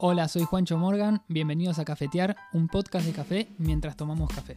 Hola, soy Juancho Morgan, bienvenidos a Cafetear, un podcast de café mientras tomamos café.